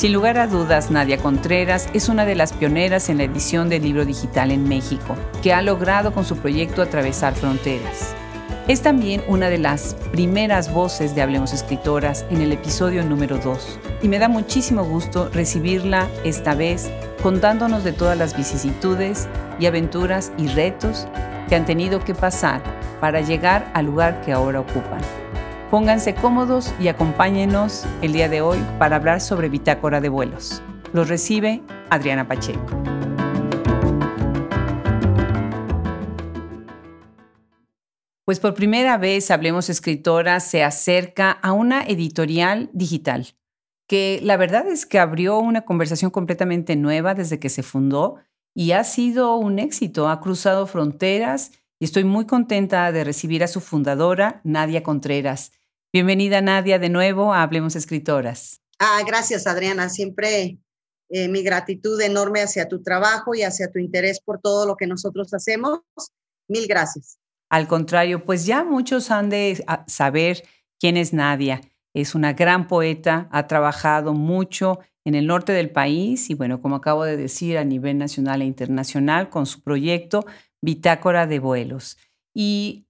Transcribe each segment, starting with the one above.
Sin lugar a dudas, Nadia Contreras es una de las pioneras en la edición del libro digital en México, que ha logrado con su proyecto atravesar fronteras. Es también una de las primeras voces de Hablemos Escritoras en el episodio número 2 y me da muchísimo gusto recibirla esta vez contándonos de todas las vicisitudes y aventuras y retos que han tenido que pasar para llegar al lugar que ahora ocupan. Pónganse cómodos y acompáñenos el día de hoy para hablar sobre bitácora de vuelos. Los recibe Adriana Pacheco. Pues por primera vez Hablemos Escritora se acerca a una editorial digital, que la verdad es que abrió una conversación completamente nueva desde que se fundó y ha sido un éxito, ha cruzado fronteras y estoy muy contenta de recibir a su fundadora, Nadia Contreras. Bienvenida Nadia de nuevo a Hablemos Escritoras. Ah, gracias Adriana, siempre eh, mi gratitud enorme hacia tu trabajo y hacia tu interés por todo lo que nosotros hacemos. Mil gracias. Al contrario, pues ya muchos han de ah, saber quién es Nadia. Es una gran poeta, ha trabajado mucho en el norte del país y bueno, como acabo de decir, a nivel nacional e internacional con su proyecto Bitácora de Vuelos. Y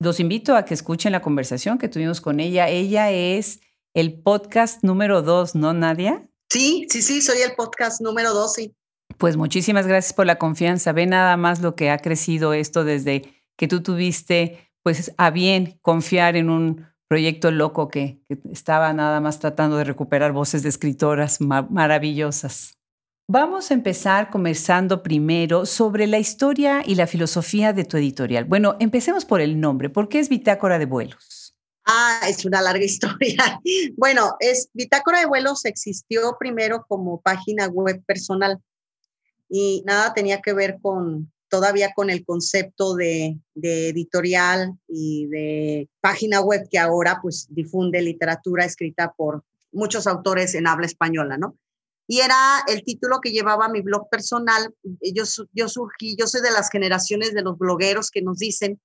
los invito a que escuchen la conversación que tuvimos con ella. Ella es el podcast número dos, ¿no, Nadia? Sí, sí, sí, soy el podcast número dos, sí. Pues muchísimas gracias por la confianza. Ve nada más lo que ha crecido esto desde que tú tuviste, pues, a bien confiar en un proyecto loco que, estaba nada más tratando de recuperar voces de escritoras maravillosas. Vamos a empezar conversando primero sobre la historia y la filosofía de tu editorial. Bueno, empecemos por el nombre. ¿Por qué es Bitácora de Vuelos? Ah, es una larga historia. Bueno, es Bitácora de Vuelos existió primero como página web personal y nada tenía que ver con todavía con el concepto de, de editorial y de página web que ahora pues difunde literatura escrita por muchos autores en habla española, ¿no? Y era el título que llevaba mi blog personal. Yo, yo surgí, yo soy de las generaciones de los blogueros que nos dicen,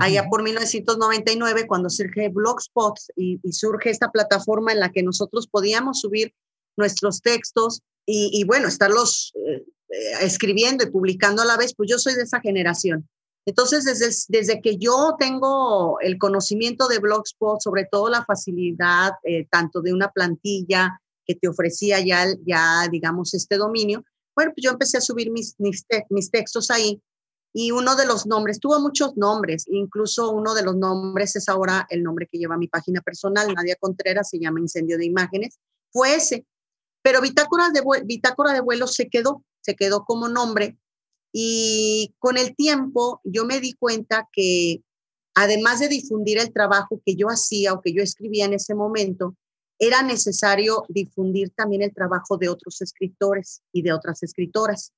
allá por 1999, cuando surge Blogspot y, surge esta plataforma en la que nosotros podíamos subir nuestros textos y, bueno, estarlos eh, eh, escribiendo y publicando a la vez, pues yo soy de esa generación. Entonces, desde, desde que yo tengo el conocimiento de Blogspot, sobre todo la facilidad eh, tanto de una plantilla, que te ofrecía ya, ya digamos, este dominio, bueno, pues yo empecé a subir mis, mis, textos ahí y uno de los nombres, tuvo muchos nombres, incluso uno de los nombres es ahora el nombre que lleva mi página personal, Nadia Contreras, se llama Incendio de Imágenes, fue ese. Pero Bitácora de, Bitácora de Vuelo se quedó, se quedó como nombre y con el tiempo yo me di cuenta que además de difundir el trabajo que yo hacía o que yo escribía en ese momento, era necesario difundir también el trabajo de otros escritores y de otras escritoras.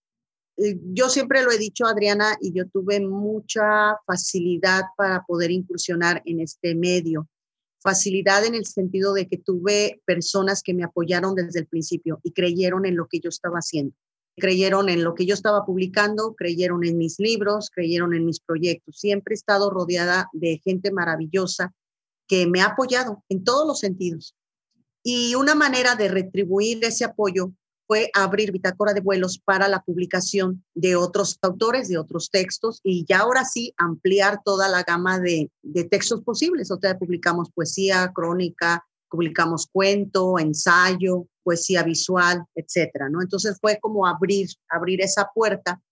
Eh, yo siempre lo he dicho, Adriana, y yo tuve mucha facilidad para poder incursionar en este medio. Facilidad en el sentido de que tuve personas que me apoyaron desde el principio y creyeron en lo que yo estaba haciendo. Creyeron en lo que yo estaba publicando, creyeron en mis libros, creyeron en mis proyectos. Siempre he estado rodeada de gente maravillosa que me ha apoyado en todos los sentidos y una manera de retribuir ese apoyo fue abrir bitácora de vuelos para la publicación de otros autores, de otros textos, y ya ahora sí ampliar toda la gama de, textos posibles. O sea, publicamos poesía, crónica, publicamos cuento, ensayo, poesía visual, etcétera, ¿no? Entonces fue como abrir, abrir esa puerta.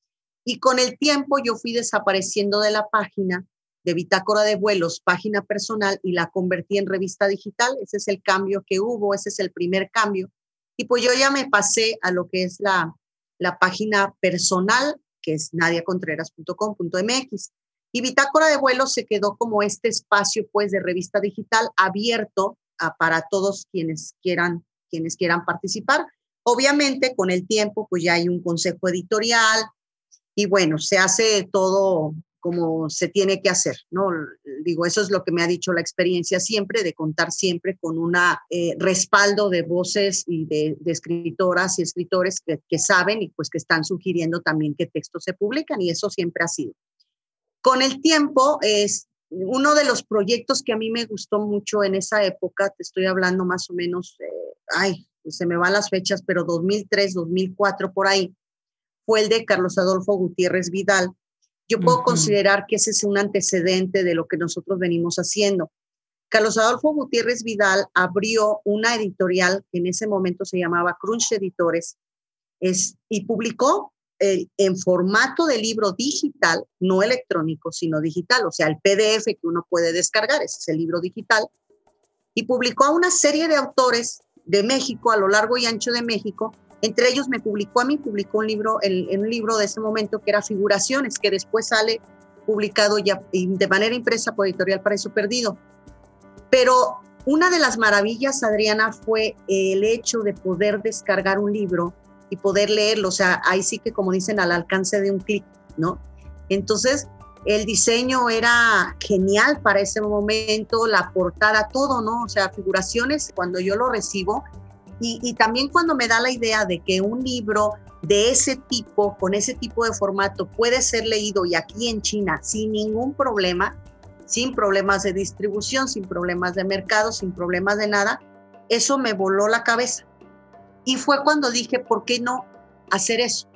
Y con el tiempo yo fui desapareciendo de la página de bitácora de vuelos, página personal, y la convertí en revista digital. Ese es el cambio que hubo, ese es el primer cambio. Y pues yo ya me pasé a lo que es la, la página personal, que es nadiacontreras.com.mx. Y Bitácora de Vuelos se quedó como este espacio pues de revista digital abierto para todos quienes quieran, quienes quieran participar. Obviamente con el tiempo pues ya hay un consejo editorial y bueno, se hace todo como se tiene que hacer, ¿no? Digo, eso es lo que me ha dicho la experiencia siempre, de contar siempre con un eh, respaldo de voces y de, escritoras y escritores que, saben y pues que están sugiriendo también qué textos se publican y eso siempre ha sido. Con el tiempo, es uno de los proyectos que a mí me gustó mucho en esa época, te estoy hablando más o menos, eh, ay, se me van las fechas, pero 2003, 2004 por ahí, fue el de Carlos Adolfo Gutiérrez Vidal. Yo puedo considerar que ese es un antecedente de lo que nosotros venimos haciendo. Carlos Adolfo Gutiérrez Vidal abrió una editorial que en ese momento se llamaba Crunch Editores es, y publicó en formato de libro digital, no electrónico, sino digital, o sea, el PDF que uno puede descargar, ese es el libro digital, y publicó a una serie de autores de México, a lo largo y ancho de México, entre ellos me publicó a mí, publicó un libro, en un libro de ese momento que era Figuraciones, que después sale publicado ya de manera impresa por Editorial Paraíso Perdido. Pero una de las maravillas, Adriana, fue el hecho de poder descargar un libro y poder leerlo. O sea, ahí sí que, como dicen, al alcance de un clic, ¿no? Entonces, el diseño era genial para ese momento, la portada, todo, ¿no? O sea, figuraciones, cuando yo lo recibo, y, y, también cuando me da la idea de que un libro de ese tipo, con ese tipo de formato, puede ser leído y aquí en China sin ningún problema, sin problemas de distribución, sin problemas de mercado, sin problemas de nada, eso me voló la cabeza. Y fue cuando dije, ¿por qué no hacer eso?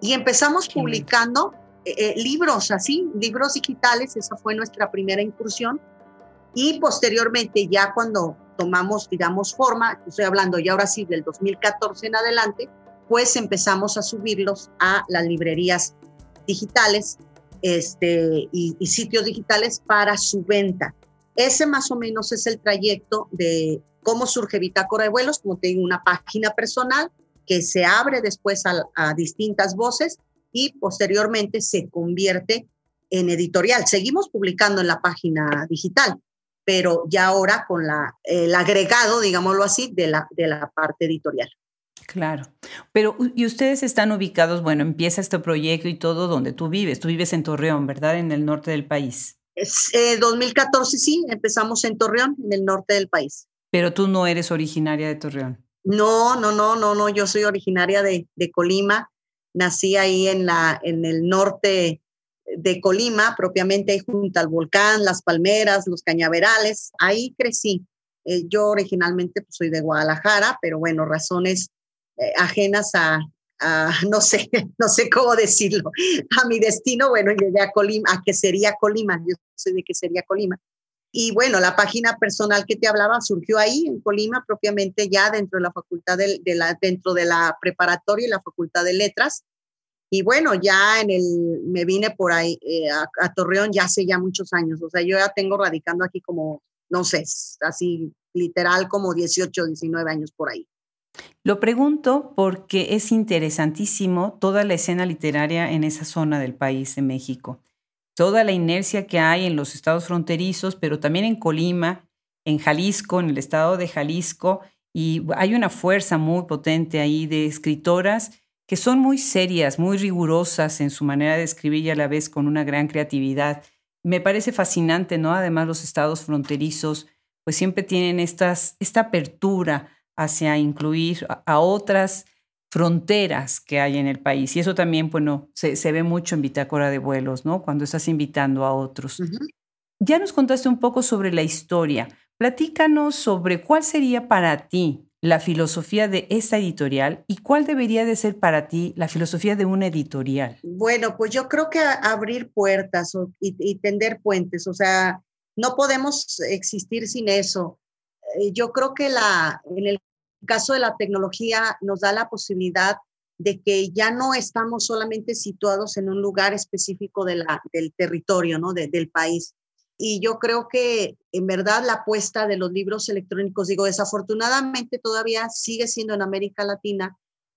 Y empezamos publicando eh, eh, libros así, libros digitales, esa fue nuestra primera incursión. Y posteriormente, ya cuando tomamos, digamos, forma, estoy hablando ya ahora sí del 2014 en adelante, pues empezamos a subirlos a las librerías digitales este, y, sitios digitales para su venta. Ese más o menos es el trayecto de cómo surge Bitácora de Vuelos, como te digo, una página personal que se abre después a, distintas voces y posteriormente se convierte en editorial. Seguimos publicando en la página digital, pero ya ahora con la, el agregado, digámoslo así, de la, de la parte editorial. Claro, pero y ustedes están ubicados, bueno, empieza este proyecto y todo donde tú vives. Tú vives en Torreón, ¿verdad? En el norte del país. Es, 2014 eh, sí, empezamos en Torreón, en el norte del país. Pero tú no eres originaria de Torreón. No, no, no, no, no, yo soy originaria de, de Colima. Nací ahí en, la, en el norte de Colima, propiamente junto al volcán, las palmeras, los cañaverales. Ahí crecí. Eh, yo originalmente pues, soy de Guadalajara, pero bueno, razones eh, ajenas a, no sé, no sé cómo decirlo, a mi destino, bueno, llegué a Colima, a que sería Colima, yo soy de que sería Colima. Y bueno, la página personal que te hablaba surgió ahí en Colima, propiamente ya dentro de la facultad de, dentro de la preparatoria y la facultad de letras. Y bueno, ya en el, me vine por ahí eh, a, Torreón ya hace ya muchos años. O sea, yo ya tengo radicando aquí como, no sé, así literal como 18, 19 años por ahí. Lo pregunto porque es interesantísimo toda la escena literaria en esa zona del país de México toda la inercia que hay en los estados fronterizos, pero también en Colima, en Jalisco, en el estado de Jalisco, y hay una fuerza muy potente ahí de escritoras que son muy serias, muy rigurosas en su manera de escribir y a la vez con una gran creatividad. Me parece fascinante, ¿no? Además, los estados fronterizos, pues siempre tienen estas, esta apertura hacia incluir a otras fronteras que hay en el país. Y eso también, bueno, se, ve mucho en bitácora de vuelos, ¿no? Cuando estás invitando a otros. Ya nos contaste un poco sobre la historia. Platícanos sobre cuál sería para ti la filosofía de esta editorial y cuál debería de ser para ti la filosofía de una editorial. Bueno, pues yo creo que abrir puertas y, tender puentes, o sea, no podemos existir sin eso. Eh, yo creo que la, en el caso de la tecnología nos da la posibilidad de que ya no estamos solamente situados en un lugar específico de del territorio, ¿no? del país. Y yo creo que en verdad la apuesta de los libros electrónicos, digo, desafortunadamente todavía sigue siendo en América Latina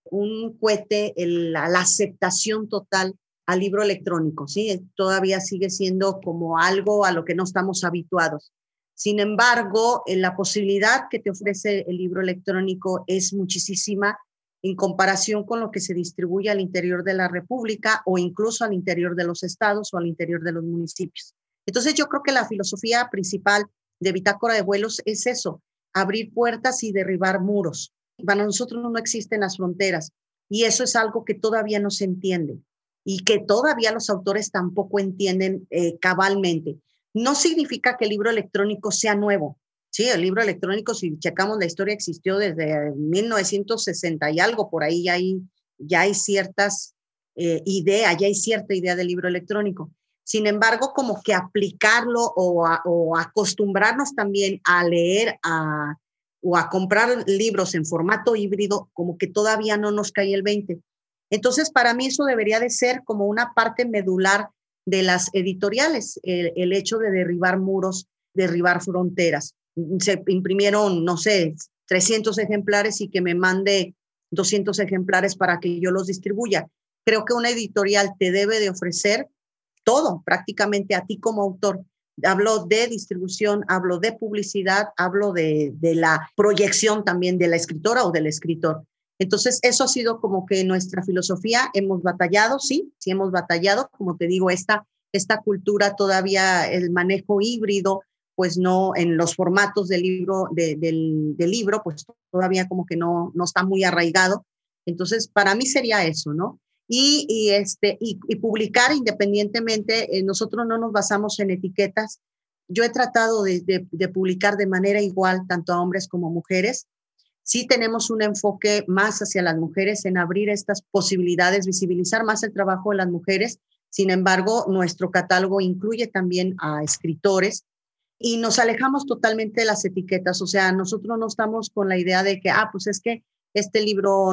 un cohete la, la aceptación total al libro electrónico, ¿sí? Todavía sigue siendo como algo a lo que no estamos habituados. Sin embargo, la posibilidad que te ofrece el libro electrónico es muchísima en comparación con lo que se distribuye al interior de la República o incluso al interior de los estados o al interior de los municipios. Entonces yo creo que la filosofía principal de Bitácora de Vuelos es eso, abrir puertas y derribar muros. Para nosotros no existen las fronteras y eso es algo que todavía no se entiende y que todavía los autores tampoco entienden eh, cabalmente. No significa que el libro electrónico sea nuevo, Sí, el libro electrónico, si checamos la historia, existió desde 1960 y algo, por ahí ya hay, ya hay ciertas eh, ideas, ya hay cierta idea del libro electrónico. Sin embargo, como que aplicarlo o, acostumbrarnos también a leer o a comprar libros en formato híbrido, como que todavía no nos cae el 20. Entonces, para mí eso debería de ser como una parte medular de las editoriales, el, hecho de derribar muros, derribar fronteras. Se imprimieron, no sé, 300 ejemplares y que me mande 200 ejemplares para que yo los distribuya. Creo que una editorial te debe de ofrecer todo, prácticamente a ti como autor. Hablo de distribución, hablo de publicidad, hablo de, de la proyección también de la escritora o del escritor. Entonces, eso ha sido como que nuestra filosofía. Hemos batallado, sí, sí hemos batallado. Como te digo, esta, esta cultura todavía, el manejo híbrido, pues no, en los formatos del libro, del, del, libro, pues todavía como que no, no está muy arraigado. Entonces, para mí sería eso, ¿no? Y, este, y, publicar independientemente, eh, nosotros no nos basamos en etiquetas. Yo he tratado de, publicar de manera igual, tanto a hombres como mujeres sí tenemos un enfoque más hacia las mujeres en abrir estas posibilidades, visibilizar más el trabajo de las mujeres. Sin embargo, nuestro catálogo incluye también a escritores y nos alejamos totalmente de las etiquetas. O sea, nosotros no estamos con la idea de que, ah, pues es que este libro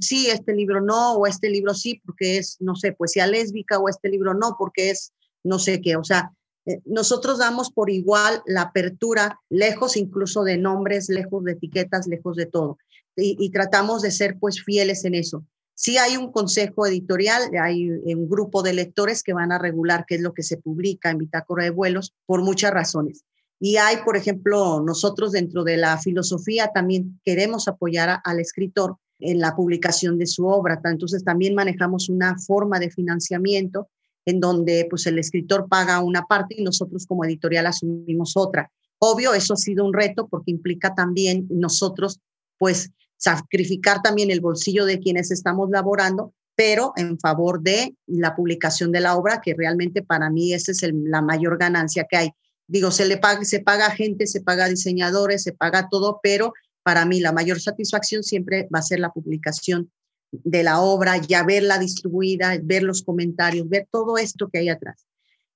sí, este libro no, o este libro sí, porque es, no sé, poesía lésbica, o este libro no, porque es no sé qué. O sea, eh, nosotros damos por igual la apertura, lejos incluso de nombres, lejos de etiquetas, lejos de todo. Y, tratamos de ser pues fieles en eso. Sí hay un consejo editorial, hay un grupo de lectores que van a regular qué es lo que se publica en Bitácora de Vuelos por muchas razones. Y hay, por ejemplo, nosotros dentro de la filosofía también queremos apoyar al escritor en la publicación de su obra. Entonces también manejamos una forma de financiamiento en donde pues el escritor paga una parte y nosotros como editorial asumimos otra. Obvio, eso ha sido un reto porque implica también nosotros pues sacrificar también el bolsillo de quienes estamos laborando, pero en favor de la publicación de la obra, que realmente para mí esa es la mayor ganancia que hay. Digo, se le paga, se paga gente, se paga diseñadores, se paga todo, pero para mí la mayor satisfacción siempre va a ser la publicación de la obra, ya verla distribuida, ver los comentarios, ver todo esto que hay atrás.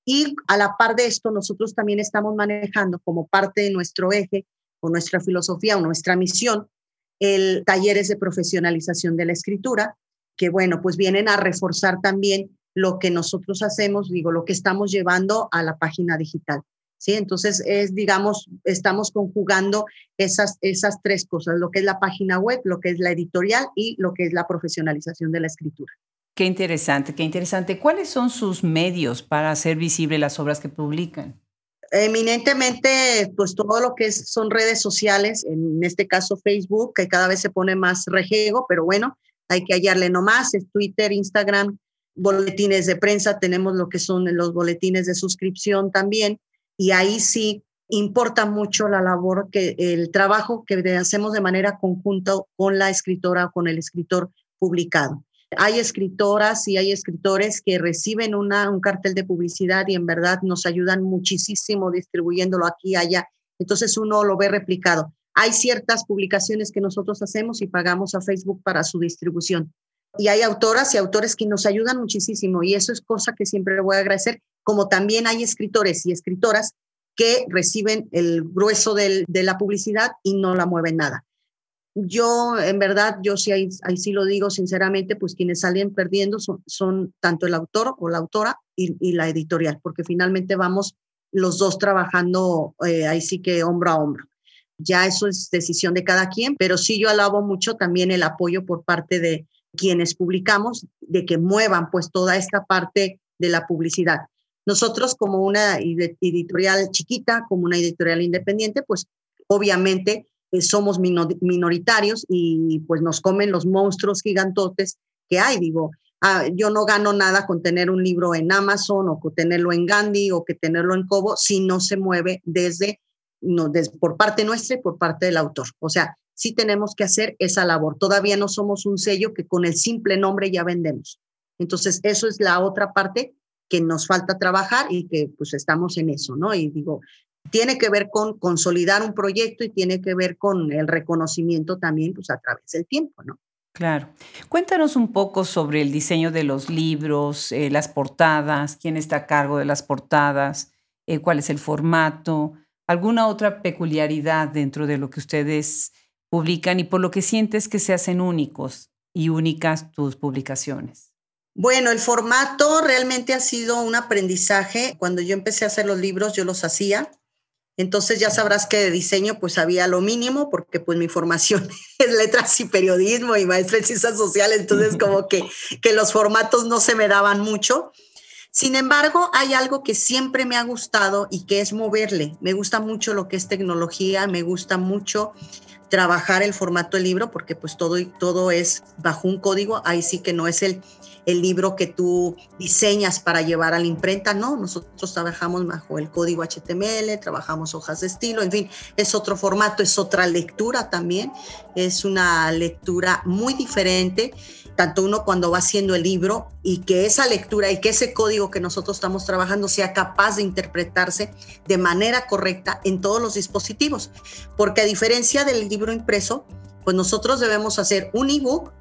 Y a la par de esto, nosotros también estamos manejando como parte de nuestro eje o nuestra filosofía o nuestra misión, el talleres de profesionalización de la escritura, que bueno, pues vienen a reforzar también lo que nosotros hacemos, digo, lo que estamos llevando a la página digital. ¿Sí? Entonces, es, digamos, estamos conjugando esas, esas tres cosas, lo que es la página web, lo que es la editorial y lo que es la profesionalización de la escritura. Qué interesante, qué interesante. ¿Cuáles son sus medios para hacer visible las obras que publican? Eminentemente, pues todo lo que es, son redes sociales, en este caso Facebook, que cada vez se pone más rejego, pero bueno, hay que hallarle nomás, es Twitter, Instagram, boletines de prensa, tenemos lo que son los boletines de suscripción también, y ahí sí importa mucho la labor que el trabajo que hacemos de manera conjunta con la escritora o con el escritor publicado. Hay escritoras y hay escritores que reciben una, un cartel de publicidad y en verdad nos ayudan muchísimo distribuyéndolo aquí y allá. Entonces uno lo ve replicado. Hay ciertas publicaciones que nosotros hacemos y pagamos a Facebook para su distribución. Y hay autoras y autores que nos ayudan muchísimo y eso es cosa que siempre voy a agradecer como también hay escritores y escritoras que reciben el grueso de la publicidad y no la mueven nada. Yo, en verdad, yo sí, ahí, sí lo digo sinceramente, pues quienes salen perdiendo son, tanto el autor o la autora y, la editorial, porque finalmente vamos los dos trabajando eh, ahí sí que hombro a hombro. Ya eso es decisión de cada quien, pero sí yo alabo mucho también el apoyo por parte de quienes publicamos, de que muevan pues toda esta parte de la publicidad. Nosotros como una editorial chiquita, como una editorial independiente, pues obviamente eh, somos minoritarios y pues nos comen los monstruos gigantotes que hay. Digo, ah, yo no gano nada con tener un libro en Amazon o con tenerlo en Gandhi o que tenerlo en Kobo si no se mueve desde, no, desde por parte nuestra y por parte del autor. O sea, sí tenemos que hacer esa labor. Todavía no somos un sello que con el simple nombre ya vendemos. Entonces, eso es la otra parte que nos falta trabajar y que pues estamos en eso, ¿no? Y digo, tiene que ver con consolidar un proyecto y tiene que ver con el reconocimiento también pues a través del tiempo, ¿no? Claro. Cuéntanos un poco sobre el diseño de los libros, eh, las portadas, quién está a cargo de las portadas, eh, cuál es el formato, alguna otra peculiaridad dentro de lo que ustedes publican y por lo que sientes que se hacen únicos y únicas tus publicaciones. Bueno, el formato realmente ha sido un aprendizaje. Cuando yo empecé a hacer los libros, yo los hacía entonces ya sabrás que de diseño pues había lo mínimo porque pues mi formación es letras y periodismo y maestra en ciencias sociales, entonces como que, que los formatos no se me daban mucho. Sin embargo, hay algo que siempre me ha gustado y que es moverle. Me gusta mucho lo que es tecnología, me gusta mucho trabajar el formato del libro porque pues todo, todo es bajo un código, ahí sí que no es el el libro que tú diseñas para llevar a la imprenta, no, nosotros trabajamos bajo el código HTML, trabajamos hojas de estilo, en fin, es otro formato, es otra lectura también, es una lectura muy diferente, tanto uno cuando va haciendo el libro y que esa lectura y que ese código que nosotros estamos trabajando sea capaz de interpretarse de manera correcta en todos los dispositivos, porque a diferencia del libro impreso, pues nosotros debemos hacer un ebook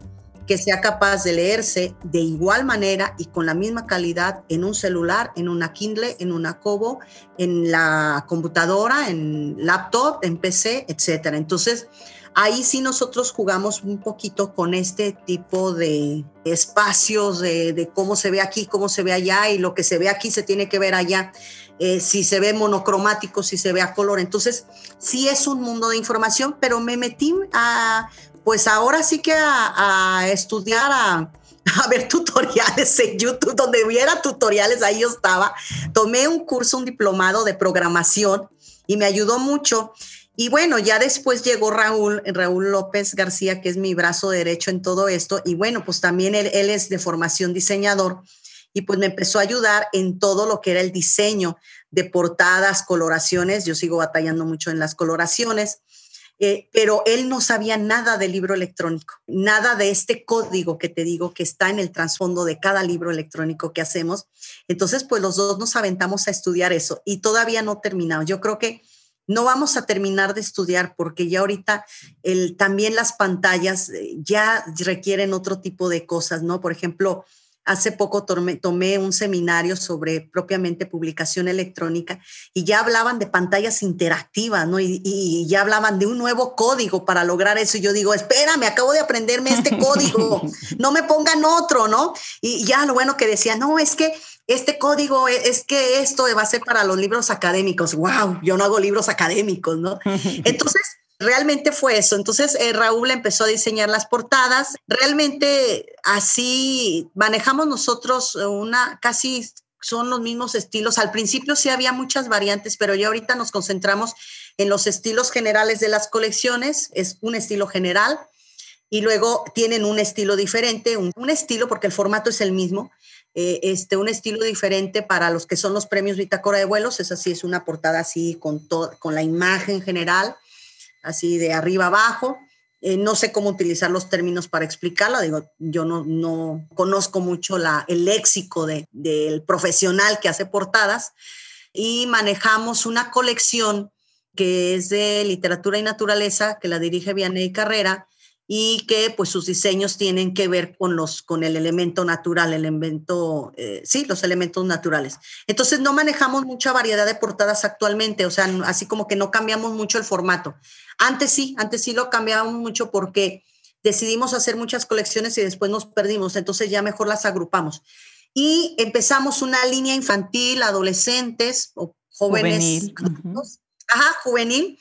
que sea capaz de leerse de igual manera y con la misma calidad en un celular, en una Kindle, en una Kobo, en la computadora, en laptop, en PC, etcétera. Entonces, ahí sí nosotros jugamos un poquito con este tipo de espacios, de, cómo se ve aquí, cómo se ve allá, y lo que se ve aquí se tiene que ver allá. Eh, si se ve monocromático, si se ve a color. Entonces, sí es un mundo de información, pero me metí a pues ahora sí que a, estudiar, a, ver tutoriales en YouTube, donde hubiera tutoriales, ahí yo estaba. Tomé un curso, un diplomado de programación y me ayudó mucho. Y bueno, ya después llegó Raúl, Raúl López García, que es mi brazo derecho en todo esto. Y bueno, pues también él, él es de formación diseñador y pues me empezó a ayudar en todo lo que era el diseño de portadas, coloraciones. Yo sigo batallando mucho en las coloraciones. Eh, pero él no sabía nada del libro electrónico, nada de este código que te digo que está en el trasfondo de cada libro electrónico que hacemos. Entonces, pues los dos nos aventamos a estudiar eso y todavía no terminamos. Yo creo que no vamos a terminar de estudiar porque ya ahorita el, también las pantallas eh, ya requieren otro tipo de cosas, ¿no? Por ejemplo, Hace poco tomé, un seminario sobre propiamente publicación electrónica y ya hablaban de pantallas interactivas, ¿no? Y, ya hablaban de un nuevo código para lograr eso. Y yo digo, espérame, acabo de aprenderme este código, no me pongan otro, ¿no? Y ya lo bueno que decía, no, es que este código e, es que esto va a ser para los libros académicos. Wow, yo no hago libros académicos, ¿no? Entonces, realmente fue eso. Entonces eh, Raúl empezó a diseñar las portadas. Realmente así manejamos nosotros una casi son los mismos estilos. Al principio sí había muchas variantes, pero ya ahorita nos concentramos en los estilos generales de las colecciones. Es un estilo general y luego tienen un estilo diferente, un, estilo porque el formato es el mismo. Eh, este, un estilo diferente para los que son los premios Bitácora de Vuelos, es así, es una portada así con, con la imagen general, así de arriba abajo. Eh, no sé cómo utilizar los términos para explicarlo, digo, yo no, no conozco mucho la, el léxico de, del profesional que hace portadas y manejamos una colección que es de literatura y naturaleza, que la dirige Vianney Carrera, y que pues sus diseños tienen que ver con los con el elemento natural, el elemento, eh, sí, los elementos naturales. Entonces no manejamos mucha variedad de portadas actualmente, o sea, así como que no cambiamos mucho el formato. Antes sí, antes sí lo cambiábamos mucho porque decidimos hacer muchas colecciones y después nos perdimos, entonces ya mejor las agrupamos. Y empezamos una línea infantil, adolescentes o jóvenes, juvenil. ajá, juvenil,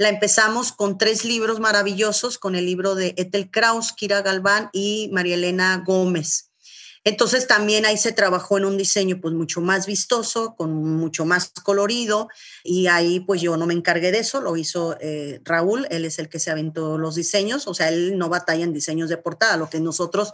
la empezamos con tres libros maravillosos, con el libro de Ethel Kraus, Kira Galván y María Elena Gómez. Entonces también ahí se trabajó en un diseño pues mucho más vistoso, con mucho más colorido y ahí pues yo no me encargué de eso, lo hizo eh, Raúl, él es el que se aventó los diseños, o sea, él no batalla en diseños de portada, lo que nosotros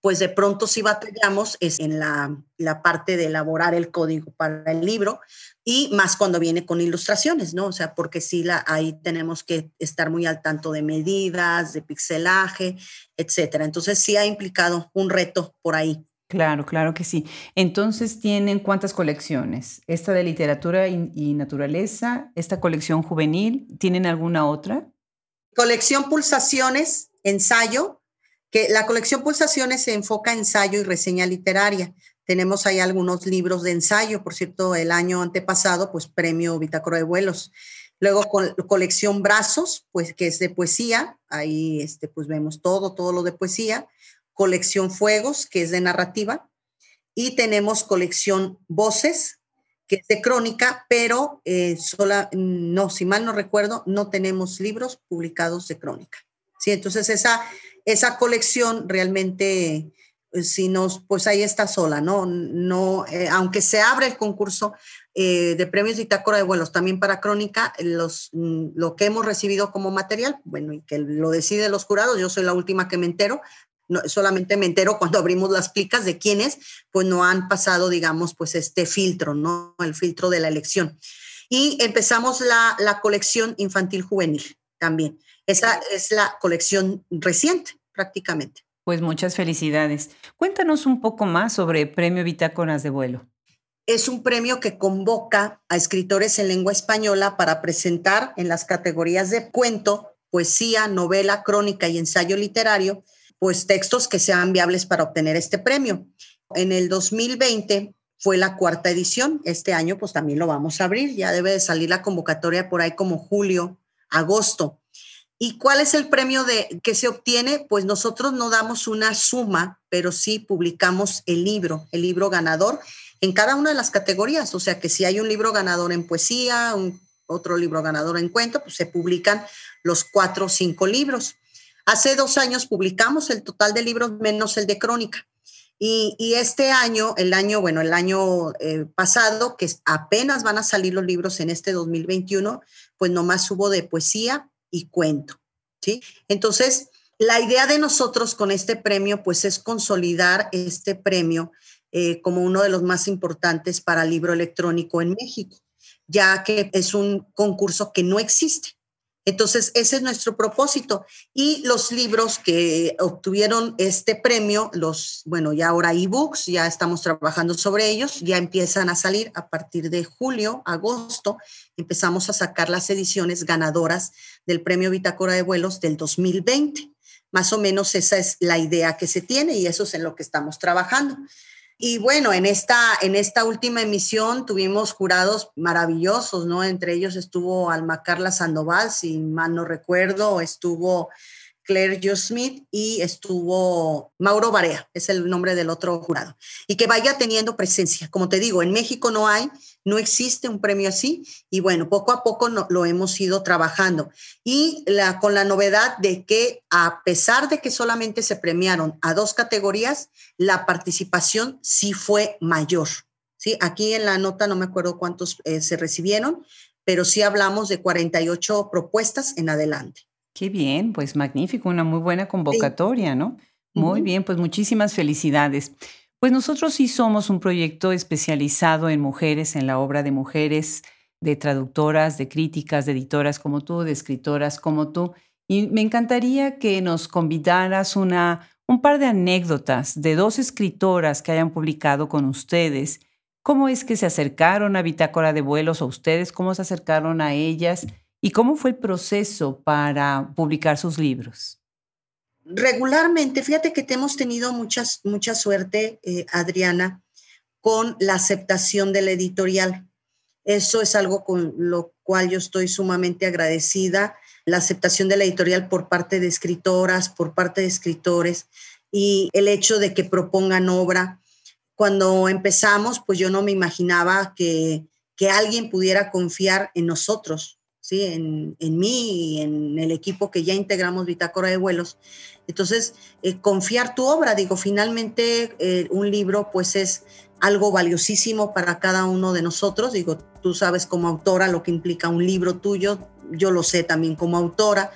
pues de pronto sí batallamos es en la, la parte de elaborar el código para el libro, y más cuando viene con ilustraciones, ¿no? O sea, porque sí, la, ahí tenemos que estar muy al tanto de medidas, de pixelaje, etcétera. Entonces sí ha implicado un reto por ahí. Claro, claro que sí. Entonces, ¿tienen cuántas colecciones? Esta de literatura y, naturaleza, esta colección juvenil, ¿tienen alguna otra? Colección Pulsaciones, ensayo, que la colección Pulsaciones se enfoca en ensayo y reseña literaria. Tenemos ahí algunos libros de ensayo, por cierto, el año antepasado, pues premio Bitácora de Vuelos. Luego colección Brazos, pues que es de poesía, ahí este, pues vemos todo, todo lo de poesía colección Fuegos, que es de narrativa, y tenemos colección Voces, que es de crónica, pero eh, sola, no, si mal no recuerdo, no tenemos libros publicados de crónica. Sí, entonces esa, esa colección realmente, si nos, pues ahí está sola, ¿no? no eh, aunque se abre el concurso de premios de Itácora de vuelos también para crónica, los, mm, lo que hemos recibido como material, bueno, y que lo deciden los jurados, yo soy la última que me entero, solamente me entero cuando abrimos las plicas de quiénes, pues no han pasado, digamos, pues este filtro, ¿no? El filtro de la elección. Y empezamos la, la colección infantil juvenil también. Esa es la colección reciente, prácticamente. Pues muchas felicidades. Cuéntanos un poco más sobre Premio Bitácoras de Vuelo. Es un premio que convoca a escritores en lengua española para presentar en las categorías de cuento, poesía, novela, crónica y ensayo literario pues textos que sean viables para obtener este premio. En el 2020 fue la cuarta edición, este año pues también lo vamos a abrir, ya debe de salir la convocatoria por ahí como julio, agosto. ¿Y cuál es el premio de que se obtiene? Pues nosotros no damos una suma, pero sí publicamos el libro, el libro ganador en cada una de las categorías, o sea que si hay un libro ganador en poesía, un, otro libro ganador en cuento, pues se publican los cuatro o cinco libros. Hace dos años publicamos el total de libros menos el de crónica. Y, este año, el año, bueno, el año eh, pasado, que apenas van a salir los libros en este 2021, pues nomás hubo de poesía y cuento, ¿sí? Entonces, la idea de nosotros con este premio, pues es consolidar este premio eh, como uno de los más importantes para libro electrónico en México, ya que es un concurso que no existe. Entonces, ese es nuestro propósito. Y los libros que obtuvieron este premio, los, bueno, ya ahora ebooks, ya estamos trabajando sobre ellos, ya empiezan a salir a partir de julio, agosto, empezamos a sacar las ediciones ganadoras del premio Bitácora de Vuelos del 2020. Más o menos esa es la idea que se tiene y eso es en lo que estamos trabajando. Y bueno, en esta, en esta última emisión tuvimos jurados maravillosos, ¿no? Entre ellos estuvo Alma Carla Sandoval, si mal no recuerdo, estuvo Claire Jo Smith y estuvo Mauro Barea, es el nombre del otro jurado. Y que vaya teniendo presencia. Como te digo, en México no hay, no existe un premio así y bueno, poco a poco lo hemos ido trabajando. Y con la novedad de que a pesar de que solamente se premiaron a dos categorías, la participación sí fue mayor. ¿sí? Aquí en la nota no me acuerdo cuántos eh, se recibieron, pero sí hablamos de 48 propuestas en adelante. Qué bien, pues magnífico, una muy buena convocatoria, ¿no? Muy bien, pues muchísimas felicidades. Pues nosotros sí somos un proyecto especializado en mujeres, en la obra de mujeres, de traductoras, de críticas, de editoras como tú, de escritoras como tú. Y me encantaría que nos convidaras una, un par de anécdotas de dos escritoras que hayan publicado con ustedes. ¿Cómo es que se acercaron a Bitácora de Vuelos o ustedes? ¿Cómo se acercaron a ellas? ¿Y cómo fue el proceso para publicar sus libros? Regularmente, fíjate que hemos tenido muchas, mucha suerte, eh, Adriana, con la aceptación de la editorial. Eso es algo con lo cual yo estoy sumamente agradecida, la aceptación de la editorial por parte de escritoras, por parte de escritores y el hecho de que propongan obra. Cuando empezamos, pues yo no me imaginaba que, que alguien pudiera confiar en nosotros, ¿sí? En, en, mí y en el equipo que ya integramos Bitácora de Vuelos. Entonces, eh, confiar tu obra, digo, finalmente eh, un libro pues es algo valiosísimo para cada uno de nosotros, digo, tú sabes como autora lo que implica un libro tuyo, yo lo sé también como autora,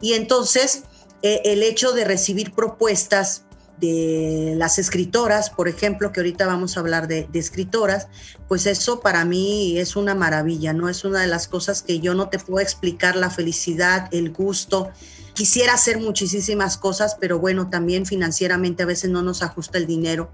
y entonces eh, el hecho de recibir propuestas de las escritoras, por ejemplo, que ahorita vamos a hablar de, escritoras, pues eso para mí es una maravilla, ¿no? Es una de las cosas que yo no te puedo explicar, la felicidad, el gusto. Quisiera hacer muchísimas cosas, pero bueno, también financieramente a veces no nos ajusta el dinero.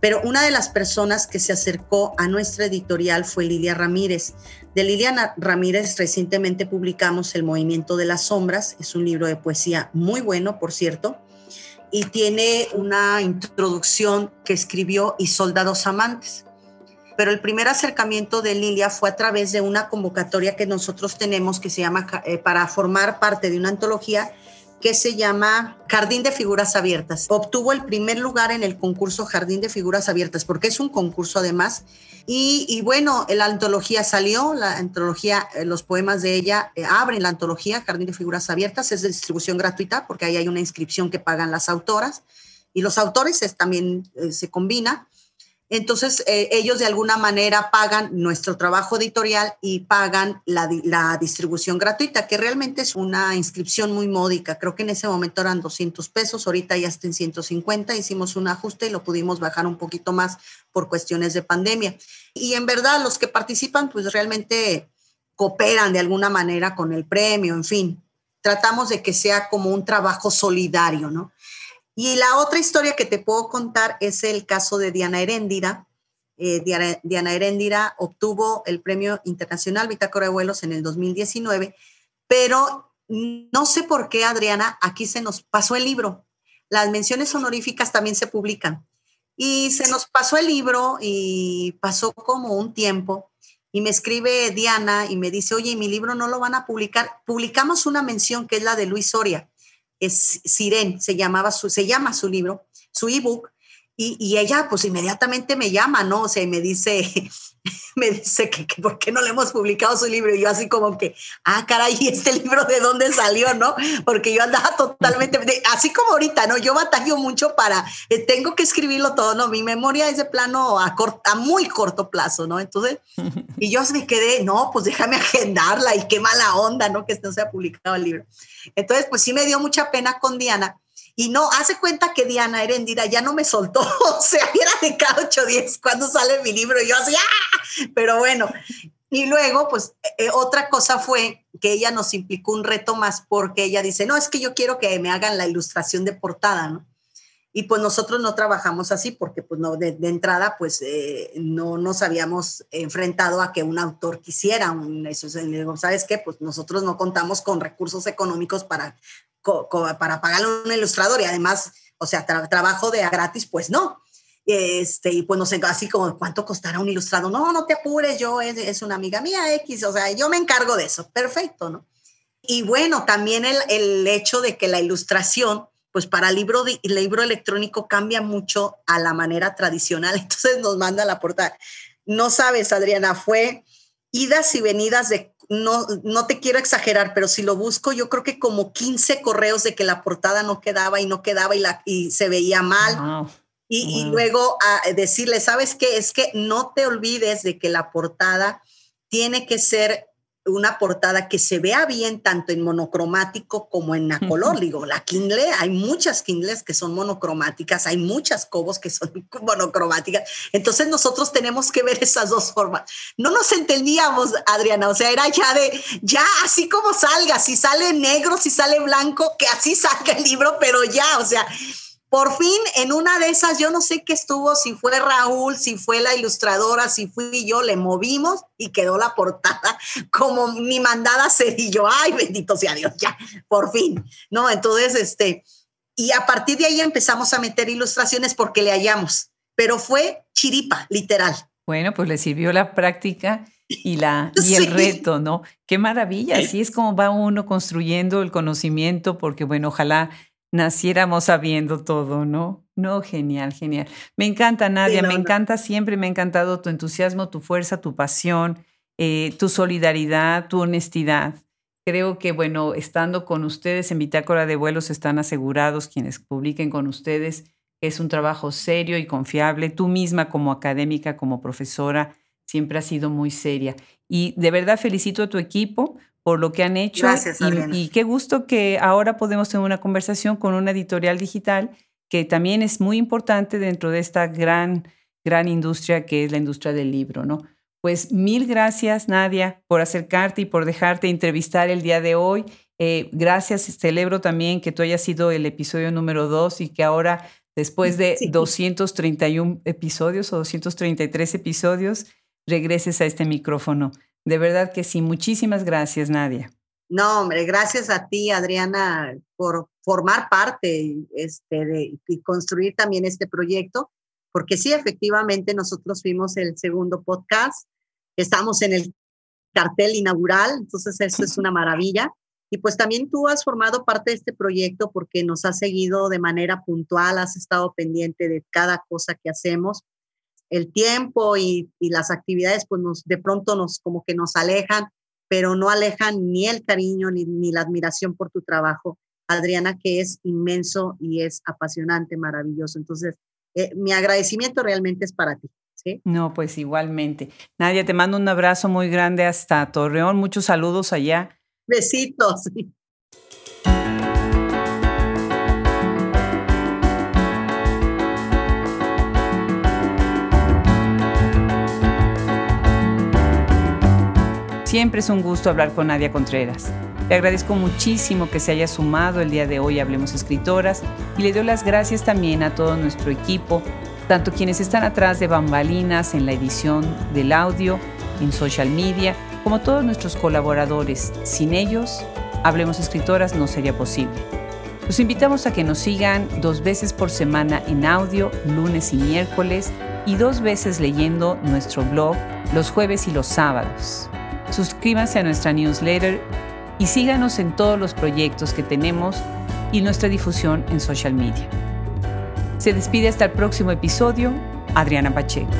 pero una de las personas que se acercó a nuestra editorial fue Lilia Ramírez. De Lilia Ramírez recientemente publicamos El Movimiento de las Sombras, es un libro de poesía muy bueno, por cierto, y tiene una introducción que escribió Y Soldados Amantes. Pero el primer acercamiento de Lilia fue a través de una convocatoria que nosotros tenemos que se llama eh, para formar parte de una antología que se llama Jardín de Figuras Abiertas. Obtuvo el primer lugar en el concurso Jardín de Figuras Abiertas, porque es un concurso además. Y, bueno, la antología salió, la antología, eh, los poemas de ella eh, abren la antología Jardín de Figuras Abiertas, es de distribución gratuita, porque ahí hay una inscripción que pagan las autoras. Y los autores también eh, se combina. Entonces, eh, ellos de alguna manera pagan nuestro trabajo editorial y pagan la, distribución gratuita, que realmente es una inscripción muy módica. Creo que en ese momento eran 200 pesos, ahorita ya está en 150. Hicimos un ajuste y lo pudimos bajar un poquito más por cuestiones de pandemia. Y en verdad, los que participan, pues realmente cooperan de alguna manera con el premio, en fin. Tratamos de que sea como un trabajo solidario, ¿no? Y la otra historia que te puedo contar es el caso de Diana Heréndira. Eh, Diana, Heréndira obtuvo el Premio Internacional Bitácora de Vuelos en el 2019, pero no sé por qué, Adriana, aquí se nos pasó el libro. Las menciones honoríficas también se publican. Y se nos pasó el libro y pasó como un tiempo. Y me escribe Diana y me dice, oye, mi libro no lo van a publicar. Publicamos una mención que es la de Luis Soria es Siren, se, llamaba se llama su libro, su ebook, y, y, ella pues inmediatamente me llama, ¿no? O sea, y me dice, me dice que, que, por qué no le hemos publicado su libro, y yo así como que, ah, caray, este libro de dónde salió, no? Porque yo andaba totalmente, así como ahorita, ¿no? Yo batallo mucho para, eh, tengo que escribirlo todo, ¿no? Mi memoria es de plano a, a muy corto plazo, ¿no? Entonces, y yo me quedé, no, pues déjame agendarla, y qué mala onda, ¿no? Que no se ha publicado el libro. Entonces, pues sí me dio mucha pena con Diana. Y no, hace cuenta que Diana Herendira ya no me soltó, o sea, era de cada ocho días cuando sale mi libro, y yo así, ¡ah! Pero bueno, y luego, pues eh, eh, otra cosa fue que ella nos implicó un reto más porque ella dice, no, es que yo quiero que me hagan la ilustración de portada, ¿no? Y pues nosotros no trabajamos así porque pues no, de, entrada pues eh, no nos habíamos enfrentado a que un autor quisiera un, eso. ¿Sabes qué? Pues nosotros no contamos con recursos económicos para, para pagarle a un ilustrador y además, o sea, trabajo de a gratis, pues no. Este, y pues no sé, así como cuánto costará un ilustrado. No, no te apures, yo es, es una amiga mía X, o sea, yo me encargo de eso. Perfecto, ¿no? Y bueno, también el, el hecho de que la ilustración pues para libro, de, libro electrónico cambia mucho a la manera tradicional. Entonces nos manda la portada. No sabes, Adriana, fue idas y venidas de, no, no te quiero exagerar, pero si lo busco, yo creo que como 15 correos de que la portada no quedaba y no quedaba y, la, y se veía mal. Y, y, luego a decirle, ¿sabes qué? Es que no te olvides de que la portada tiene que ser una portada que se vea bien tanto en monocromático como en a color. Digo, la Kindle, hay muchas Kindles que son monocromáticas, hay muchas Cobos que son monocromáticas. Entonces nosotros tenemos que ver esas dos formas. No nos entendíamos, Adriana, o sea, era ya de, ya así como salga, si sale negro, si sale blanco, que así salga el libro, pero ya, o sea, por fin, en una de esas, yo no sé qué estuvo, si fue Raúl, si fue la ilustradora, si fui yo, le movimos y quedó la portada como mi mandada ser y yo, ay, bendito sea Dios, ya, por fin, ¿no? Entonces, este, y a partir de ahí empezamos a meter ilustraciones porque le hallamos, pero fue chiripa, literal. Bueno, pues le sirvió la práctica y, la, y el reto, ¿no? Qué maravilla, así es como va uno construyendo el conocimiento, porque bueno, ojalá naciéramos sabiendo todo, ¿no? No, genial, genial. Me encanta, Nadia, me encanta siempre, me ha encantado tu entusiasmo, tu fuerza, tu pasión, eh, tu solidaridad, tu honestidad. Creo que, bueno, estando con ustedes en Bitácora de Vuelos están asegurados quienes publiquen con ustedes que es un trabajo serio y confiable. Tú misma como académica, como profesora, siempre has sido muy seria. Y de verdad felicito a tu equipo por lo que han hecho. Gracias, y, y, qué gusto que ahora podemos tener una conversación con una editorial digital que también es muy importante dentro de esta gran, gran industria que es la industria del libro, ¿no? Pues mil gracias, Nadia, por acercarte y por dejarte entrevistar el día de hoy. Eh, gracias, celebro también que tú hayas sido el episodio número dos y que ahora después de 231 episodios o 233 episodios, regreses a este micrófono. De verdad que sí, muchísimas gracias, Nadia. No, hombre, gracias a ti, Adriana, por formar parte este, de, y construir también este proyecto, porque sí, efectivamente, nosotros fuimos el segundo podcast, estamos en el cartel inaugural, entonces eso es una maravilla. Y pues también tú has formado parte de este proyecto porque nos has seguido de manera puntual, has estado pendiente de cada cosa que hacemos. El tiempo y, las actividades pues nos, de pronto nos como que nos alejan, pero no alejan ni el cariño ni, ni la admiración por tu trabajo, Adriana, que es inmenso y es apasionante, maravilloso. Entonces, eh, mi agradecimiento realmente es para ti. ¿sí? No, pues igualmente. Nadia, te mando un abrazo muy grande hasta Torreón. Muchos saludos allá Besitos. Siempre es un gusto hablar con Nadia Contreras. Le agradezco muchísimo que se haya sumado el día de hoy Hablemos Escritoras y le doy las gracias también a todo nuestro equipo, tanto quienes están atrás de bambalinas en la edición del audio, en social media como todos nuestros colaboradores. Sin ellos, Hablemos Escritoras no sería posible. Los invitamos a que nos sigan dos veces por semana en audio, lunes y miércoles, y dos veces leyendo nuestro blog los jueves y los sábados. Suscríbanse a nuestra newsletter y síganos en todos los proyectos que tenemos y nuestra difusión en social media. Se despide hasta el próximo episodio, Adriana Pacheco.